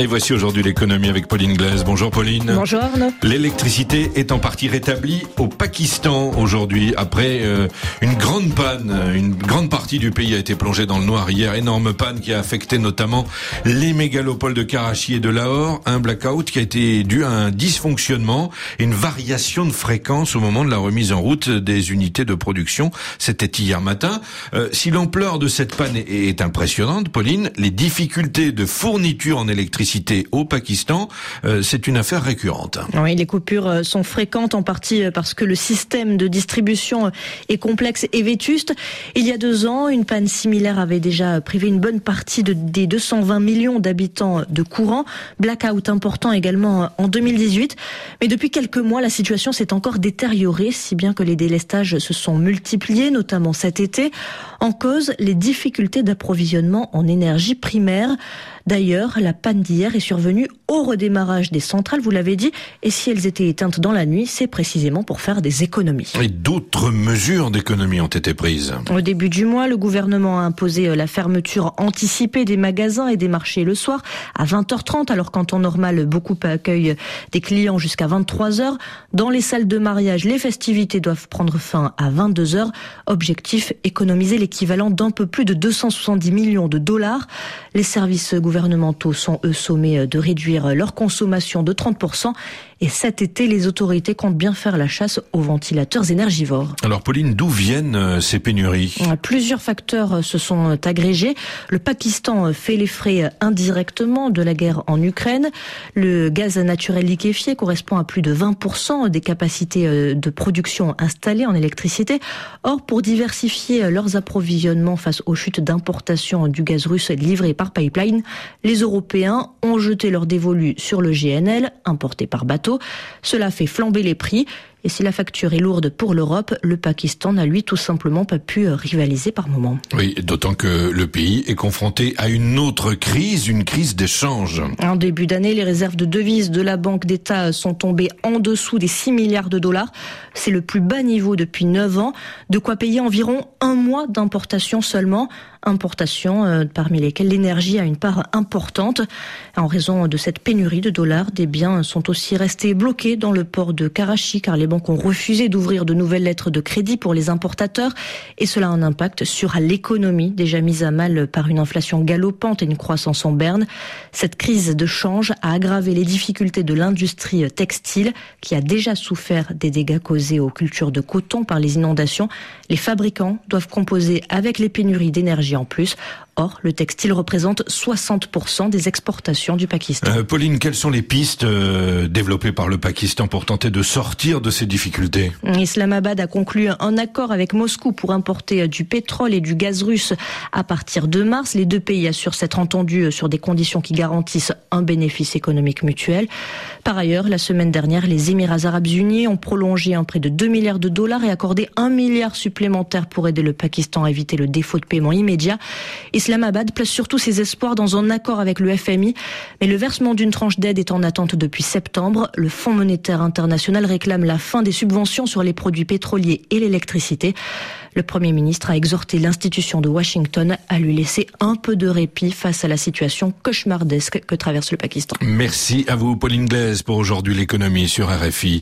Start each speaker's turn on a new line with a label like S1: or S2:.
S1: Et voici aujourd'hui l'économie avec Pauline Glaise. Bonjour Pauline.
S2: Bonjour Arnaud.
S1: L'électricité est en partie rétablie au Pakistan aujourd'hui après euh, une grande panne. Une grande partie du pays a été plongée dans le noir hier. Énorme panne qui a affecté notamment les mégalopoles de Karachi et de Lahore. Un blackout qui a été dû à un dysfonctionnement et une variation de fréquence au moment de la remise en route des unités de production. C'était hier matin. Euh, si l'ampleur de cette panne est, est impressionnante, Pauline, les difficultés de fourniture en électricité au Pakistan, euh, c'est une affaire récurrente.
S2: Oui, les coupures euh, sont fréquentes en partie euh, parce que le système de distribution est complexe et vétuste. Il y a deux ans, une panne similaire avait déjà privé une bonne partie de, des 220 millions d'habitants de courant. Blackout important également en 2018. Mais depuis quelques mois, la situation s'est encore détériorée, si bien que les délestages se sont multipliés, notamment cet été. En cause, les difficultés d'approvisionnement en énergie primaire. D'ailleurs, la panne d'hier est survenue au redémarrage des centrales, vous l'avez dit, et si elles étaient éteintes dans la nuit, c'est précisément pour faire des économies.
S1: Et d'autres mesures d'économie ont été prises.
S2: Au début du mois, le gouvernement a imposé euh, la fermeture anticipée des magasins et des marchés le soir à 20h30, alors qu'en temps normal, beaucoup accueillent des clients jusqu'à 23h. Dans les salles de mariage, les festivités doivent prendre fin à 22h. Objectif, économiser l'équivalent d'un peu plus de 270 millions de dollars. Les services gouvernementaux sont eux sommés de réduire leur consommation de 30% et cet été, les autorités comptent bien faire la chasse aux ventilateurs énergivores.
S1: Alors Pauline, d'où viennent euh, ces pénuries?
S2: Plusieurs facteurs euh, se sont agrégés. Le Pakistan fait les frais indirectement de la guerre en Ukraine. Le gaz naturel liquéfié correspond à plus de 20% des capacités euh, de production installées en électricité. Or, pour diversifier leurs approvisionnements face aux chutes d'importation du gaz russe livré par pipeline, les Européens ont jeté leur dévolu sur le GNL importé par bateau cela fait flamber les prix. Et si la facture est lourde pour l'Europe, le Pakistan n'a lui tout simplement pas pu euh, rivaliser par moment.
S1: Oui, d'autant que le pays est confronté à une autre crise, une crise d'échange.
S2: En début d'année, les réserves de devises de la Banque d'État sont tombées en dessous des 6 milliards de dollars. C'est le plus bas niveau depuis 9 ans, de quoi payer environ un mois d'importation seulement importations, euh, parmi lesquelles l'énergie a une part importante. En raison de cette pénurie de dollars, des biens sont aussi restés bloqués dans le port de Karachi car les banques ont refusé d'ouvrir de nouvelles lettres de crédit pour les importateurs et cela a un impact sur l'économie déjà mise à mal par une inflation galopante et une croissance en berne. Cette crise de change a aggravé les difficultés de l'industrie textile qui a déjà souffert des dégâts causés aux cultures de coton par les inondations. Les fabricants doivent composer avec les pénuries d'énergie en plus. Or, le textile représente 60% des exportations du Pakistan.
S1: Euh, Pauline, quelles sont les pistes euh, développées par le Pakistan pour tenter de sortir de ces difficultés?
S2: Islamabad a conclu un accord avec Moscou pour importer du pétrole et du gaz russe à partir de mars. Les deux pays assurent s'être entendus sur des conditions qui garantissent un bénéfice économique mutuel. Par ailleurs, la semaine dernière, les Émirats arabes unis ont prolongé un prêt de 2 milliards de dollars et accordé un milliard supplémentaire pour aider le Pakistan à éviter le défaut de paiement immédiat. Islamabad place surtout ses espoirs dans un accord avec le FMI, mais le versement d'une tranche d'aide est en attente depuis septembre. Le Fonds monétaire international réclame la fin des subventions sur les produits pétroliers et l'électricité. Le Premier ministre a exhorté l'institution de Washington à lui laisser un peu de répit face à la situation cauchemardesque que traverse le Pakistan.
S1: Merci à vous, Pauline Glaise, pour aujourd'hui l'économie sur RFI.